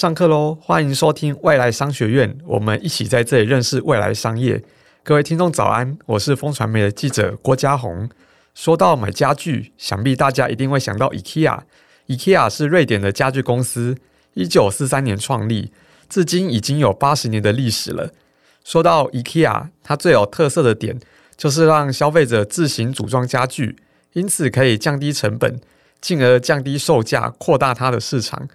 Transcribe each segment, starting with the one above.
上课喽！欢迎收听未来商学院，我们一起在这里认识未来商业。各位听众早安，我是风传媒的记者郭家宏。说到买家具，想必大家一定会想到 IKEA。IKEA 是瑞典的家具公司，一九四三年创立，至今已经有八十年的历史了。说到 IKEA，它最有特色的点就是让消费者自行组装家具，因此可以降低成本，进而降低售价，扩大它的市场。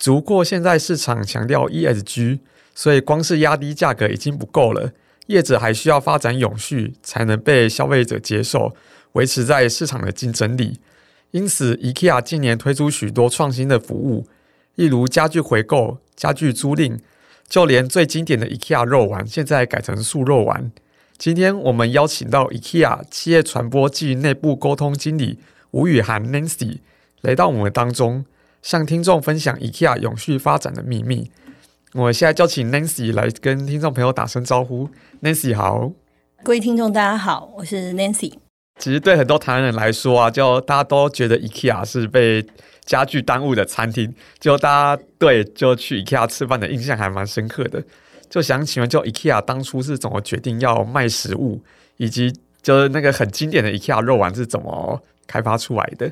只不过现在市场强调 ESG，所以光是压低价格已经不够了，业者还需要发展永续，才能被消费者接受，维持在市场的竞争力。因此，IKEA 近年推出许多创新的服务，例如家具回购、家具租赁，就连最经典的 IKEA 肉丸，现在改成素肉丸。今天我们邀请到 IKEA 企业传播暨内部沟通经理吴雨涵 Nancy 来到我们当中。向听众分享 IKEA 永续发展的秘密。我现在就请 Nancy 来跟听众朋友打声招呼。Nancy 好，各位听众大家好，我是 Nancy。其实对很多台湾人来说啊，就大家都觉得 IKEA 是被家具耽误的餐厅，就大家对就去 IKEA 吃饭的印象还蛮深刻的。就想请问，就 IKEA 当初是怎么决定要卖食物，以及就是那个很经典的 IKEA 肉丸是怎么开发出来的？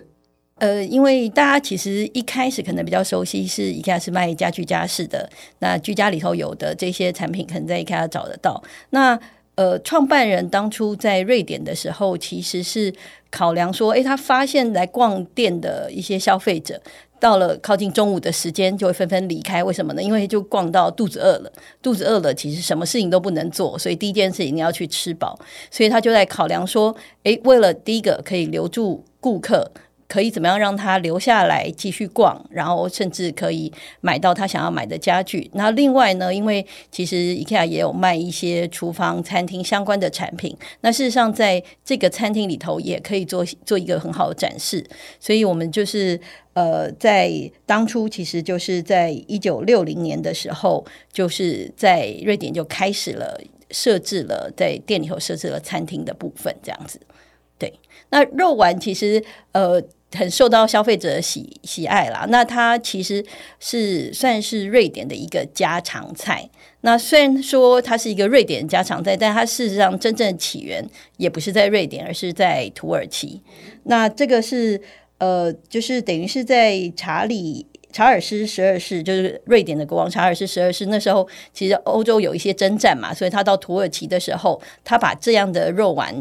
呃，因为大家其实一开始可能比较熟悉是 IKEA 是卖家具家饰的，那居家里头有的这些产品可能在 IKEA 找得到。那呃，创办人当初在瑞典的时候，其实是考量说，诶，他发现来逛店的一些消费者，到了靠近中午的时间就会纷纷离开，为什么呢？因为就逛到肚子饿了，肚子饿了，其实什么事情都不能做，所以第一件事情你要去吃饱，所以他就在考量说，诶，为了第一个可以留住顾客。可以怎么样让他留下来继续逛，然后甚至可以买到他想要买的家具。那另外呢，因为其实 IKEA 也有卖一些厨房、餐厅相关的产品。那事实上，在这个餐厅里头也可以做做一个很好的展示。所以我们就是呃，在当初其实就是在一九六零年的时候，就是在瑞典就开始了设置了在店里头设置了餐厅的部分，这样子。对，那肉丸其实呃。很受到消费者的喜喜爱啦。那它其实是算是瑞典的一个家常菜。那虽然说它是一个瑞典家常菜，但它事实上真正起源也不是在瑞典，而是在土耳其。那这个是呃，就是等于是在查理。查尔斯十二世就是瑞典的国王查尔斯十二世，那时候其实欧洲有一些征战嘛，所以他到土耳其的时候，他把这样的肉丸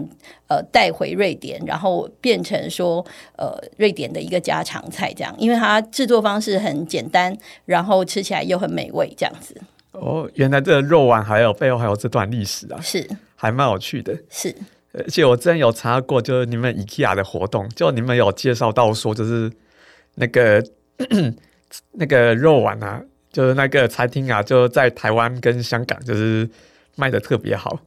呃带回瑞典，然后变成说呃瑞典的一个家常菜这样，因为它制作方式很简单，然后吃起来又很美味这样子。哦，原来这个肉丸还有背后还有这段历史啊，是还蛮有趣的。是，而且我之前有查过，就是你们 IKEA 的活动，就你们有介绍到说，就是那个。那个肉丸啊，就是那个餐厅啊，就在台湾跟香港，就是卖的特别好。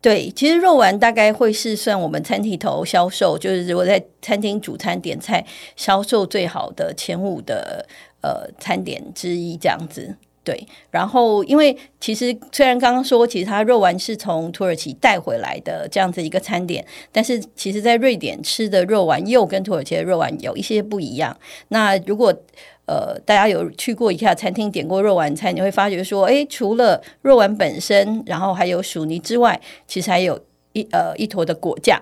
对，其实肉丸大概会是算我们餐厅头销售，就是如果在餐厅主餐点菜销售最好的前五的呃餐点之一这样子。对，然后因为其实虽然刚刚说，其实它肉丸是从土耳其带回来的这样子一个餐点，但是其实在瑞典吃的肉丸又跟土耳其的肉丸有一些不一样。那如果呃，大家有去过一下餐厅点过肉丸餐，你会发觉说，诶，除了肉丸本身，然后还有薯泥之外，其实还有一呃一坨的果酱。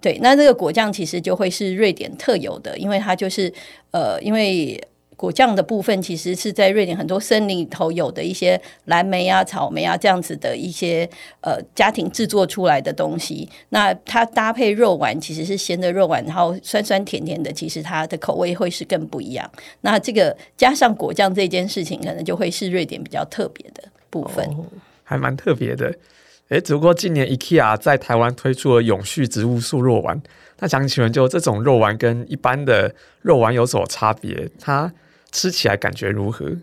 对，那这个果酱其实就会是瑞典特有的，因为它就是呃，因为。果酱的部分其实是在瑞典很多森林里头有的一些蓝莓啊、草莓啊这样子的一些呃家庭制作出来的东西。那它搭配肉丸其实是咸的肉丸，然后酸酸甜甜的，其实它的口味会是更不一样。那这个加上果酱这件事情，可能就会是瑞典比较特别的部分，还蛮特别的。诶，只不过今年 IKEA 在台湾推出了永续植物素肉丸，那想请问，就这种肉丸跟一般的肉丸有什么差别？它吃起来感觉如何？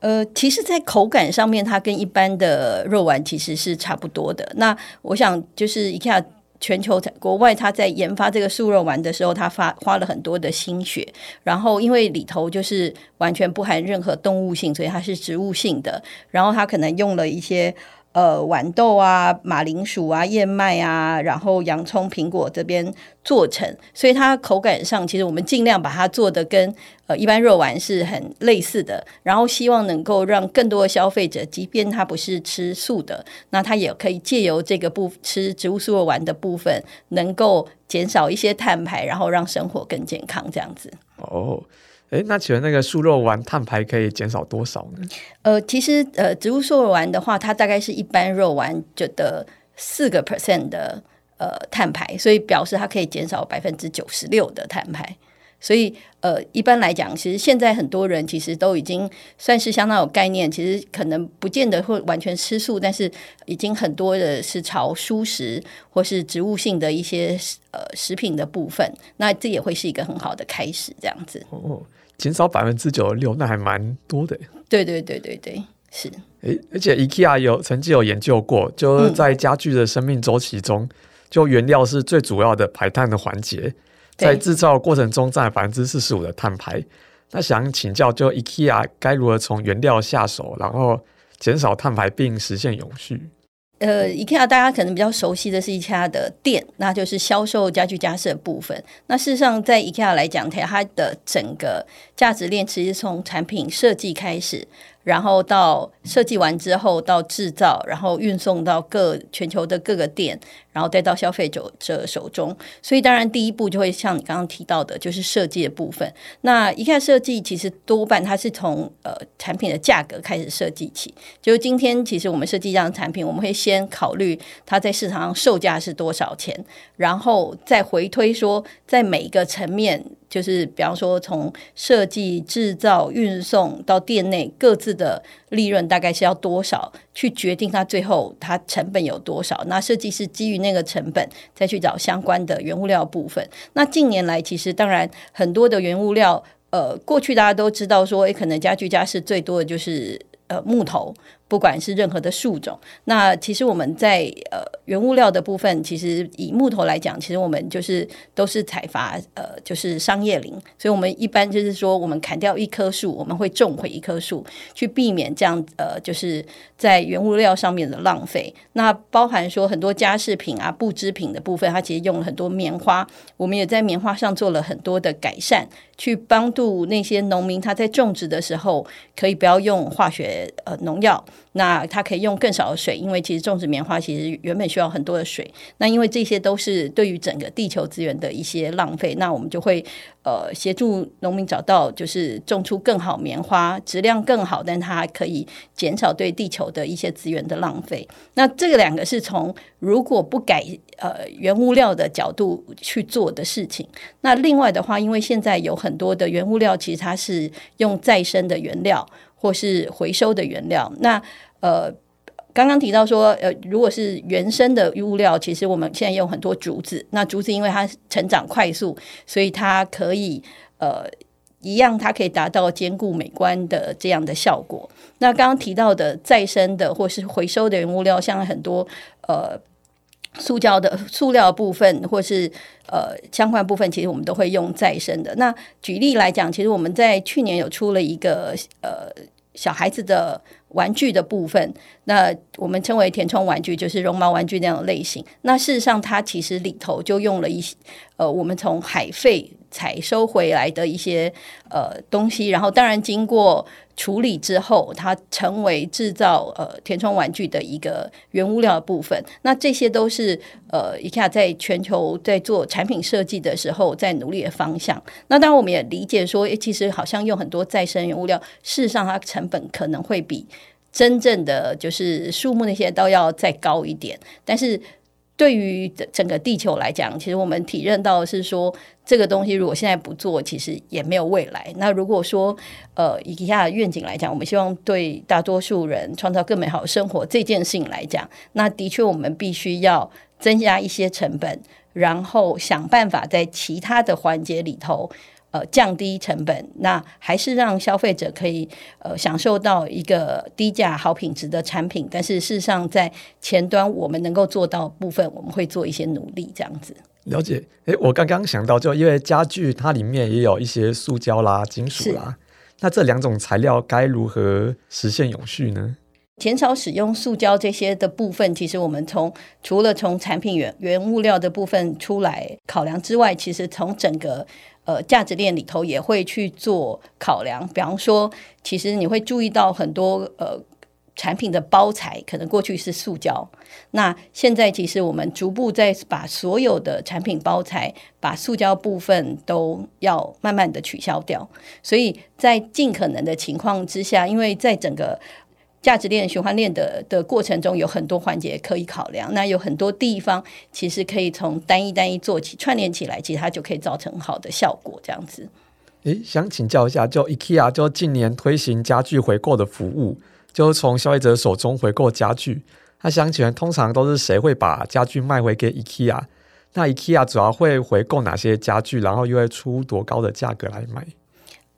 呃，其实，在口感上面，它跟一般的肉丸其实是差不多的。那我想，就是 IKEA 全球在国外，他在研发这个素肉丸的时候，他发花了很多的心血。然后，因为里头就是完全不含任何动物性，所以它是植物性的。然后，他可能用了一些。呃豌豆啊、马铃薯啊、燕麦啊，然后洋葱、苹果这边做成，所以它口感上其实我们尽量把它做的跟呃一般肉丸是很类似的，然后希望能够让更多的消费者，即便他不是吃素的，那他也可以借由这个部吃植物素肉丸的部分，能够减少一些碳排，然后让生活更健康这样子。哦。诶，那请问那个素肉丸碳排可以减少多少呢？呃，其实呃，植物素肉丸的话，它大概是一般肉丸就的四个 percent 的呃碳排，所以表示它可以减少百分之九十六的碳排。所以呃，一般来讲，其实现在很多人其实都已经算是相当有概念，其实可能不见得会完全吃素，但是已经很多的是朝蔬食或是植物性的一些呃食品的部分，那这也会是一个很好的开始，这样子。哦。减少百分之九十六，那还蛮多的。对对对对对，是。诶，而且 IKEA 有曾经有研究过，就是在家具的生命周期中，嗯、就原料是最主要的排碳的环节，在制造过程中占百分之四十五的碳排。那想请教，就 IKEA 该如何从原料下手，然后减少碳排并实现永续？呃，IKEA 大家可能比较熟悉的是 IKEA 的店，那就是销售家具家饰的部分。那事实上，在 IKEA 来讲，它的整个价值链其实从产品设计开始。然后到设计完之后，到制造，然后运送到各全球的各个店，然后再到消费者者手中。所以当然第一步就会像你刚刚提到的，就是设计的部分。那一看设计，其实多半它是从呃产品的价格开始设计起。就是今天其实我们设计这样产品，我们会先考虑它在市场上售价是多少钱，然后再回推说在每一个层面。就是比方说，从设计、制造、运送到店内各自的利润大概是要多少，去决定它最后它成本有多少。那设计师基于那个成本再去找相关的原物料部分。那近年来其实当然很多的原物料，呃，过去大家都知道说，诶，可能家具家饰最多的就是呃木头。不管是任何的树种，那其实我们在呃原物料的部分，其实以木头来讲，其实我们就是都是采伐呃就是商业林，所以我们一般就是说，我们砍掉一棵树，我们会种回一棵树，去避免这样呃就是在原物料上面的浪费。那包含说很多家饰品啊、布织品的部分，它其实用了很多棉花，我们也在棉花上做了很多的改善，去帮助那些农民他在种植的时候可以不要用化学呃农药。那它可以用更少的水，因为其实种植棉花其实原本需要很多的水。那因为这些都是对于整个地球资源的一些浪费，那我们就会呃协助农民找到就是种出更好棉花，质量更好，但它可以减少对地球的一些资源的浪费。那这个两个是从如果不改呃原物料的角度去做的事情。那另外的话，因为现在有很多的原物料，其实它是用再生的原料。或是回收的原料，那呃，刚刚提到说，呃，如果是原生的物料，其实我们现在用很多竹子，那竹子因为它成长快速，所以它可以呃一样，它可以达到兼顾美观的这样的效果。那刚刚提到的再生的或是回收的原物料，像很多呃塑胶的塑料部分，或是呃相关部分，其实我们都会用再生的。那举例来讲，其实我们在去年有出了一个呃。小孩子的玩具的部分，那我们称为填充玩具，就是绒毛玩具那样的类型。那事实上，它其实里头就用了一些，呃，我们从海废采收回来的一些呃东西，然后当然经过。处理之后，它成为制造呃填充玩具的一个原物料的部分。那这些都是呃 IKEA 在全球在做产品设计的时候在努力的方向。那当然我们也理解说，诶，其实好像用很多再生原物料，事实上它成本可能会比真正的就是树木那些都要再高一点。但是对于整个地球来讲，其实我们体认到的是说，这个东西如果现在不做，其实也没有未来。那如果说，呃，以下愿景来讲，我们希望对大多数人创造更美好的生活这件事情来讲，那的确我们必须要增加一些成本，然后想办法在其他的环节里头。呃，降低成本，那还是让消费者可以呃享受到一个低价好品质的产品。但是事实上，在前端我们能够做到部分，我们会做一些努力，这样子。了解。诶，我刚刚想到，就因为家具它里面也有一些塑胶啦、金属啦，那这两种材料该如何实现永续呢？减少使用塑胶这些的部分，其实我们从除了从产品原原物料的部分出来考量之外，其实从整个呃价值链里头也会去做考量。比方说，其实你会注意到很多呃产品的包材可能过去是塑胶，那现在其实我们逐步在把所有的产品包材把塑胶部分都要慢慢的取消掉。所以在尽可能的情况之下，因为在整个价值链、循环链的的过程中，有很多环节可以考量。那有很多地方其实可以从单一单一做起，串联起来，其实它就可以造成好的效果。这样子。诶，想请教一下，就 IKEA 就近年推行家具回购的服务，就从消费者手中回购家具。那想请问，通常都是谁会把家具卖回给 IKEA？那 IKEA 主要会回购哪些家具？然后又会出多高的价格来买？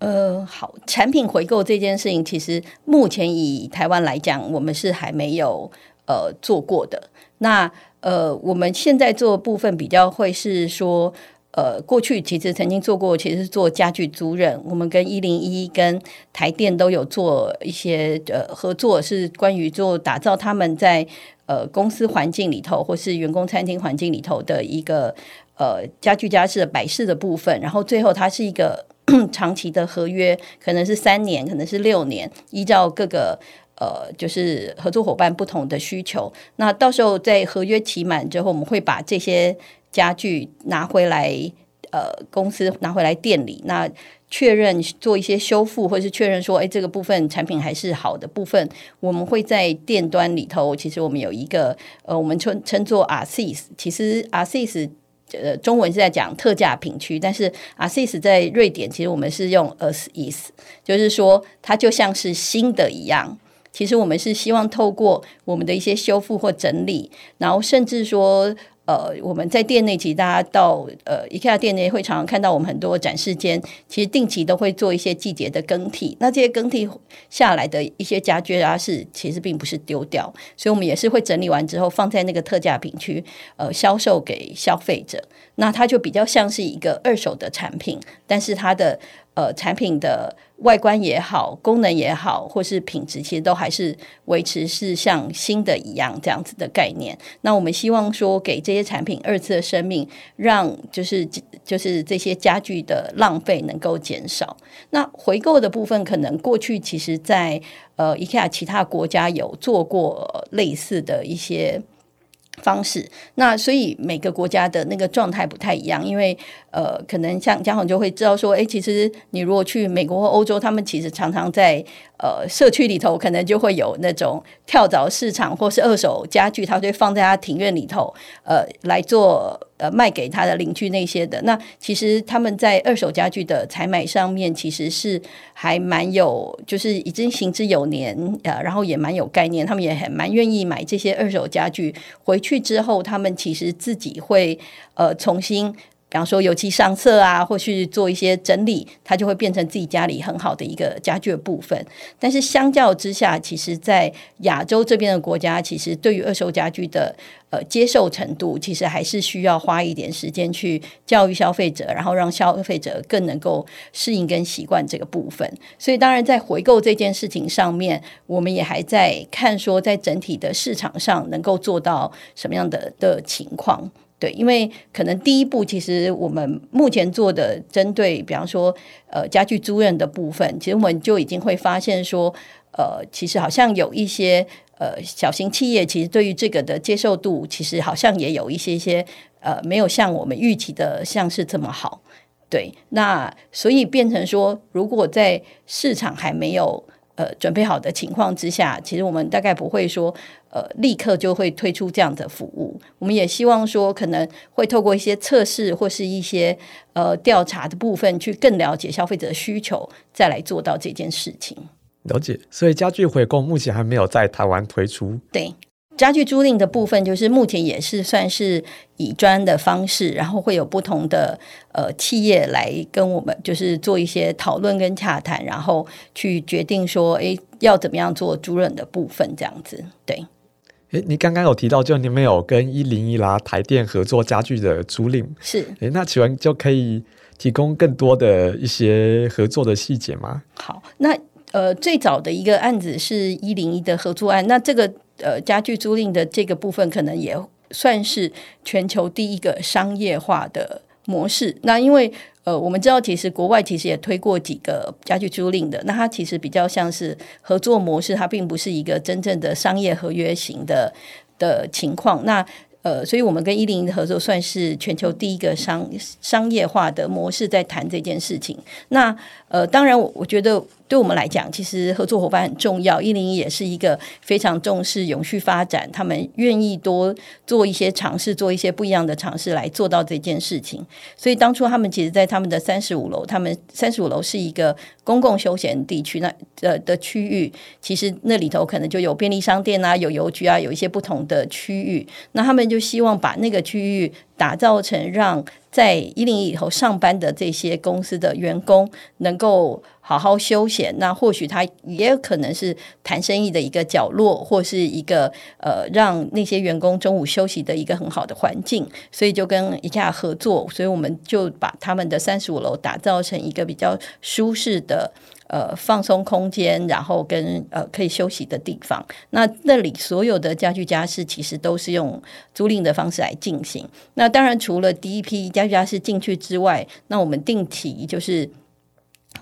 呃，好，产品回购这件事情，其实目前以台湾来讲，我们是还没有呃做过的。那呃，我们现在做部分比较会是说，呃，过去其实曾经做过，其实是做家具租赁，我们跟一零一跟台电都有做一些呃合作，是关于做打造他们在呃公司环境里头或是员工餐厅环境里头的一个呃家具家饰的摆饰的部分，然后最后它是一个。长期的合约可能是三年，可能是六年，依照各个呃，就是合作伙伴不同的需求。那到时候在合约期满之后，我们会把这些家具拿回来，呃，公司拿回来店里，那确认做一些修复，或是确认说，哎，这个部分产品还是好的部分，我们会在店端里头。其实我们有一个呃，我们称称作 ARCIS，其实 ARCIS。呃，中文是在讲特价品区，但是 asis 在瑞典，其实我们是用 as is，就是说它就像是新的一样。其实我们是希望透过我们的一些修复或整理，然后甚至说。呃，我们在店内，其实大家到呃 IKEA 店内会常常看到我们很多展示间，其实定期都会做一些季节的更替。那这些更替下来的一些家具啊，是其实并不是丢掉，所以我们也是会整理完之后放在那个特价品区，呃，销售给消费者。那它就比较像是一个二手的产品，但是它的。呃，产品的外观也好，功能也好，或是品质，其实都还是维持是像新的一样这样子的概念。那我们希望说，给这些产品二次的生命，让就是就是这些家具的浪费能够减少。那回购的部分，可能过去其实在呃，IKEA 其他国家有做过类似的一些。方式，那所以每个国家的那个状态不太一样，因为呃，可能像嘉宏就会知道说，哎，其实你如果去美国或欧洲，他们其实常常在。呃，社区里头可能就会有那种跳蚤市场，或是二手家具，他就会放在他庭院里头，呃，来做呃卖给他的邻居那些的。那其实他们在二手家具的采买上面，其实是还蛮有，就是已经行之有年，呃，然后也蛮有概念，他们也很蛮愿意买这些二手家具回去之后，他们其实自己会呃重新。比方说油漆上色啊，或去做一些整理，它就会变成自己家里很好的一个家具的部分。但是相较之下，其实，在亚洲这边的国家，其实对于二手家具的呃接受程度，其实还是需要花一点时间去教育消费者，然后让消费者更能够适应跟习惯这个部分。所以，当然在回购这件事情上面，我们也还在看说，在整体的市场上能够做到什么样的的情况。对，因为可能第一步，其实我们目前做的针对，比方说，呃，家具租赁的部分，其实我们就已经会发现说，呃，其实好像有一些呃小型企业，其实对于这个的接受度，其实好像也有一些些呃，没有像我们预期的像是这么好。对，那所以变成说，如果在市场还没有。呃，准备好的情况之下，其实我们大概不会说，呃，立刻就会推出这样的服务。我们也希望说，可能会透过一些测试或是一些呃调查的部分，去更了解消费者的需求，再来做到这件事情。了解，所以家具回购目前还没有在台湾推出。对。家具租赁的部分，就是目前也是算是以专的方式，然后会有不同的呃企业来跟我们，就是做一些讨论跟洽谈，然后去决定说，哎，要怎么样做租赁的部分，这样子。对，哎，你刚刚有提到，就你们有跟一零一啦、台电合作家具的租赁，是，哎，那请问就可以提供更多的一些合作的细节吗？好，那。呃，最早的一个案子是一零一的合作案，那这个呃家具租赁的这个部分，可能也算是全球第一个商业化的模式。那因为呃，我们知道其实国外其实也推过几个家具租赁的，那它其实比较像是合作模式，它并不是一个真正的商业合约型的的情况。那呃，所以我们跟一零一的合作算是全球第一个商商业化的模式，在谈这件事情。那呃，当然我我觉得。对我们来讲，其实合作伙伴很重要。一零一也是一个非常重视永续发展，他们愿意多做一些尝试，做一些不一样的尝试来做到这件事情。所以当初他们其实，在他们的三十五楼，他们三十五楼是一个公共休闲地区，那的的区域，其实那里头可能就有便利商店啊，有邮局啊，有一些不同的区域。那他们就希望把那个区域打造成让在一零一以后上班的这些公司的员工能够。好好休闲，那或许他也有可能是谈生意的一个角落，或是一个呃，让那些员工中午休息的一个很好的环境。所以就跟一下合作，所以我们就把他们的三十五楼打造成一个比较舒适的呃放松空间，然后跟呃可以休息的地方。那那里所有的家具家饰其实都是用租赁的方式来进行。那当然除了第一批家具家饰进去之外，那我们定期就是。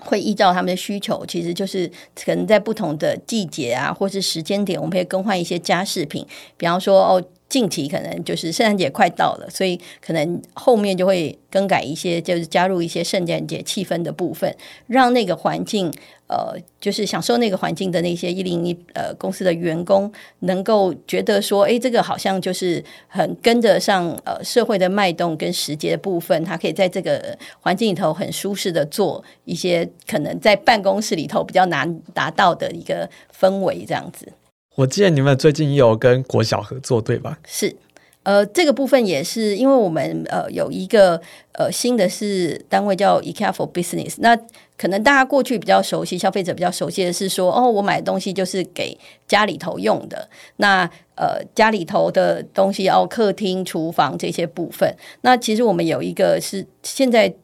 会依照他们的需求，其实就是可能在不同的季节啊，或是时间点，我们可以更换一些家饰品。比方说，哦，近期可能就是圣诞节快到了，所以可能后面就会更改一些，就是加入一些圣诞节气氛的部分，让那个环境。呃，就是享受那个环境的那些一零一呃公司的员工，能够觉得说，哎，这个好像就是很跟得上呃社会的脉动跟时节的部分，他可以在这个环境里头很舒适的做一些可能在办公室里头比较难达到的一个氛围，这样子。我记得你们最近也有跟国小合作，对吧？是。呃，这个部分也是因为我们呃有一个呃新的是单位叫 E Care for Business，那可能大家过去比较熟悉，消费者比较熟悉的是说，哦，我买的东西就是给家里头用的，那呃家里头的东西要客厅、厨房这些部分。那其实我们有一个是现在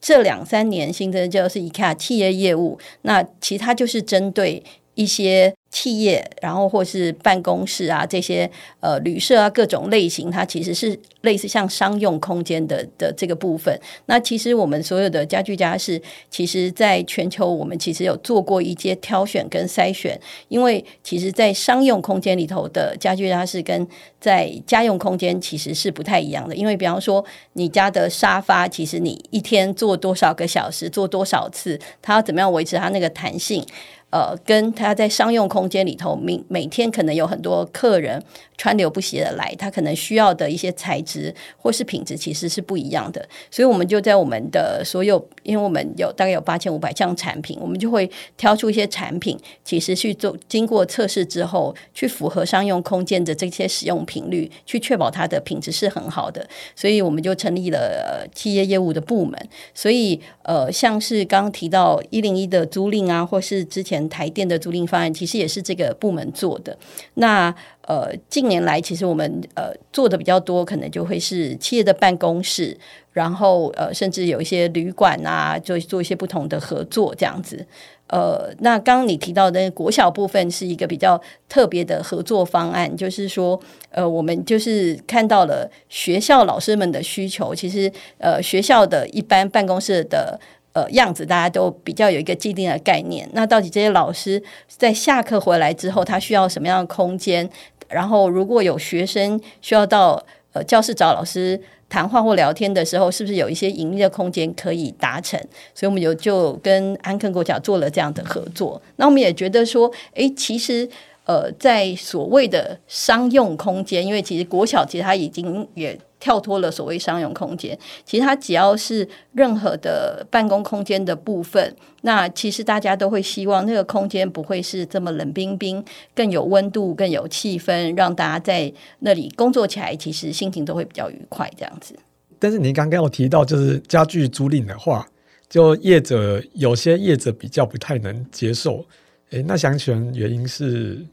这两三年新增就是 E Care 企业业务，那其他就是针对一些。企业，然后或是办公室啊，这些呃旅社啊，各种类型，它其实是类似像商用空间的的这个部分。那其实我们所有的家具家饰，其实在全球我们其实有做过一些挑选跟筛选，因为其实，在商用空间里头的家具家饰跟在家用空间其实是不太一样的。因为比方说，你家的沙发，其实你一天坐多少个小时，坐多少次，它要怎么样维持它那个弹性？呃，跟他在商用空间里头，每每天可能有很多客人川流不息的来，他可能需要的一些材质或是品质其实是不一样的，所以我们就在我们的所有，因为我们有大概有八千五百项产品，我们就会挑出一些产品，其实去做经过测试之后，去符合商用空间的这些使用频率，去确保它的品质是很好的，所以我们就成立了呃企业业务的部门，所以呃，像是刚刚提到一零一的租赁啊，或是之前。台电的租赁方案其实也是这个部门做的。那呃，近年来其实我们呃做的比较多，可能就会是企业的办公室，然后呃，甚至有一些旅馆啊，就做一些不同的合作这样子。呃，那刚刚你提到的国小部分是一个比较特别的合作方案，就是说呃，我们就是看到了学校老师们的需求，其实呃，学校的一般办公室的。呃，样子大家都比较有一个既定的概念。那到底这些老师在下课回来之后，他需要什么样的空间？然后，如果有学生需要到呃教室找老师谈话或聊天的时候，是不是有一些隐秘的空间可以达成？所以，我们有就跟安肯国小做了这样的合作。那我们也觉得说，诶，其实呃，在所谓的商用空间，因为其实国小其实他已经也。跳脱了所谓商用空间，其实它只要是任何的办公空间的部分，那其实大家都会希望那个空间不会是这么冷冰冰，更有温度，更有气氛，让大家在那里工作起来，其实心情都会比较愉快这样子。但是您刚刚有提到，就是家具租赁的话，就业者有些业者比较不太能接受，诶，那想请问原因是？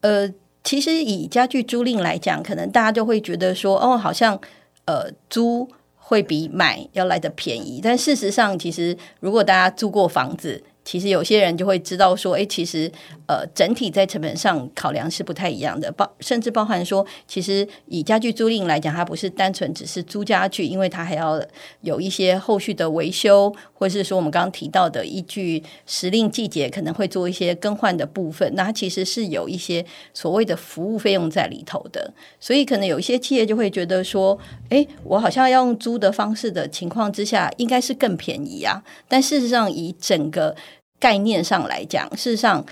呃，其实以家具租赁来讲，可能大家就会觉得说，哦，好像。呃，租会比买要来得便宜，但事实上，其实如果大家租过房子，其实有些人就会知道说，哎，其实呃，整体在成本上考量是不太一样的，包甚至包含说，其实以家具租赁来讲，它不是单纯只是租家具，因为它还要有一些后续的维修，或者是说我们刚刚提到的依据时令季节可能会做一些更换的部分，那它其实是有一些所谓的服务费用在里头的，所以可能有一些企业就会觉得说，哎，我好像要用租的方式的情况之下，应该是更便宜啊，但事实上以整个概念上来讲，事实上，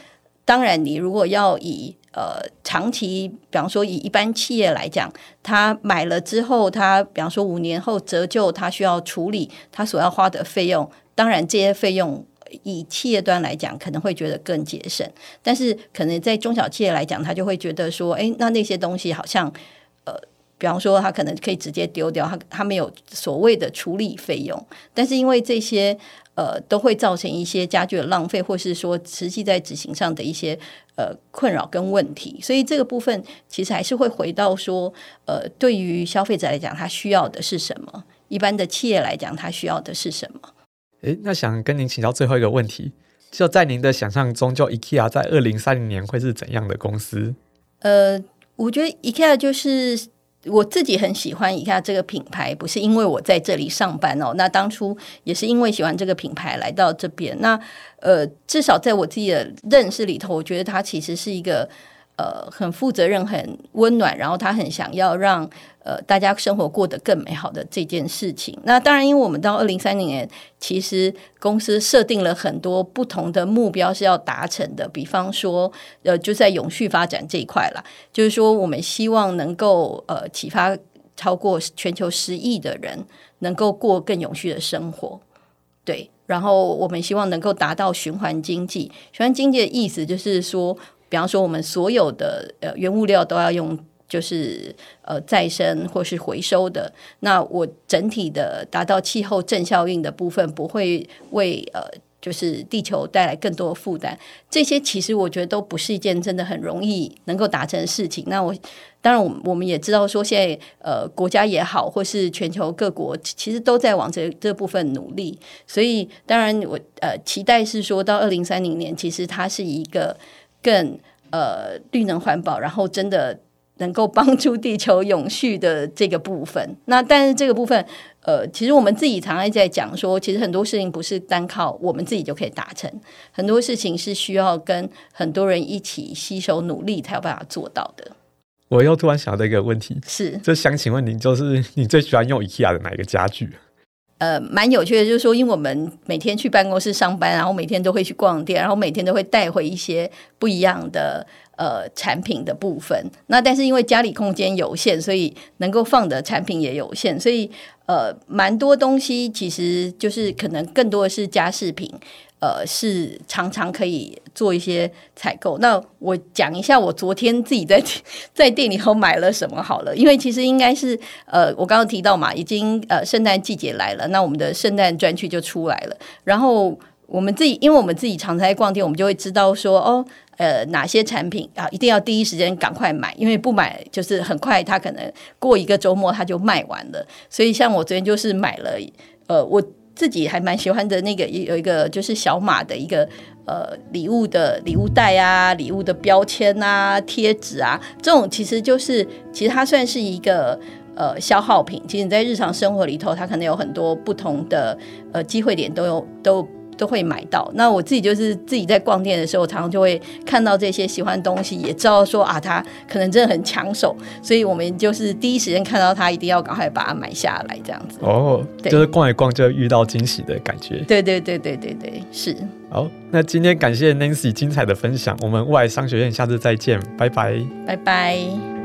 当然，你如果要以呃长期，比方说以一般企业来讲，他买了之后，他比方说五年后折旧，他需要处理他所要花的费用，当然这些费用以企业端来讲，可能会觉得更节省，但是可能在中小企业来讲，他就会觉得说，诶，那那些东西好像呃，比方说他可能可以直接丢掉，他他没有所谓的处理费用，但是因为这些。呃，都会造成一些家具的浪费，或是说实际在执行上的一些呃困扰跟问题，所以这个部分其实还是会回到说，呃，对于消费者来讲，他需要的是什么？一般的企业来讲，他需要的是什么？诶，那想跟您请教最后一个问题，就在您的想象中，就 IKEA 在二零三零年会是怎样的公司？呃，我觉得 IKEA 就是。我自己很喜欢一下这个品牌，不是因为我在这里上班哦。那当初也是因为喜欢这个品牌来到这边。那呃，至少在我自己的认识里头，我觉得它其实是一个。呃，很负责任、很温暖，然后他很想要让呃大家生活过得更美好的这件事情。那当然，因为我们到二零三零年，其实公司设定了很多不同的目标是要达成的。比方说，呃，就在永续发展这一块啦，就是说，我们希望能够呃启发超过全球十亿的人能够过更永续的生活。对，然后我们希望能够达到循环经济。循环经济的意思就是说。比方说，我们所有的呃原物料都要用，就是呃再生或是回收的。那我整体的达到气候正效应的部分，不会为呃就是地球带来更多负担。这些其实我觉得都不是一件真的很容易能够达成的事情。那我当然，我我们也知道说，现在呃国家也好，或是全球各国，其实都在往这这部分努力。所以，当然我呃期待是说到二零三零年，其实它是一个。更呃绿能环保，然后真的能够帮助地球永续的这个部分。那但是这个部分，呃，其实我们自己常常在讲说，其实很多事情不是单靠我们自己就可以达成，很多事情是需要跟很多人一起携手努力才有办法做到的。我又突然想到一个问题，是，就想请问您，就是你最喜欢用 IKEA 的哪一个家具？呃，蛮有趣的，就是说，因为我们每天去办公室上班，然后每天都会去逛店，然后每天都会带回一些不一样的呃产品的部分。那但是因为家里空间有限，所以能够放的产品也有限，所以呃，蛮多东西其实就是可能更多的是家饰品。呃，是常常可以做一些采购。那我讲一下，我昨天自己在 在店里头买了什么好了。因为其实应该是呃，我刚刚提到嘛，已经呃圣诞季节来了，那我们的圣诞专区就出来了。然后我们自己，因为我们自己常常在逛店，我们就会知道说，哦，呃，哪些产品啊，一定要第一时间赶快买，因为不买就是很快它可能过一个周末它就卖完了。所以像我昨天就是买了，呃，我。自己还蛮喜欢的那个有一个就是小马的一个呃礼物的礼物袋啊，礼物的标签啊，贴纸啊，这种其实就是其实它算是一个呃消耗品。其实你在日常生活里头，它可能有很多不同的呃机会点都有都。都会买到。那我自己就是自己在逛店的时候，常常就会看到这些喜欢的东西，也知道说啊，它可能真的很抢手，所以我们就是第一时间看到它，一定要赶快把它买下来，这样子。哦，对就是逛一逛就遇到惊喜的感觉。对对对对对对，是。好，那今天感谢 Nancy 精彩的分享，我们未来商学院下次再见，拜拜，拜拜。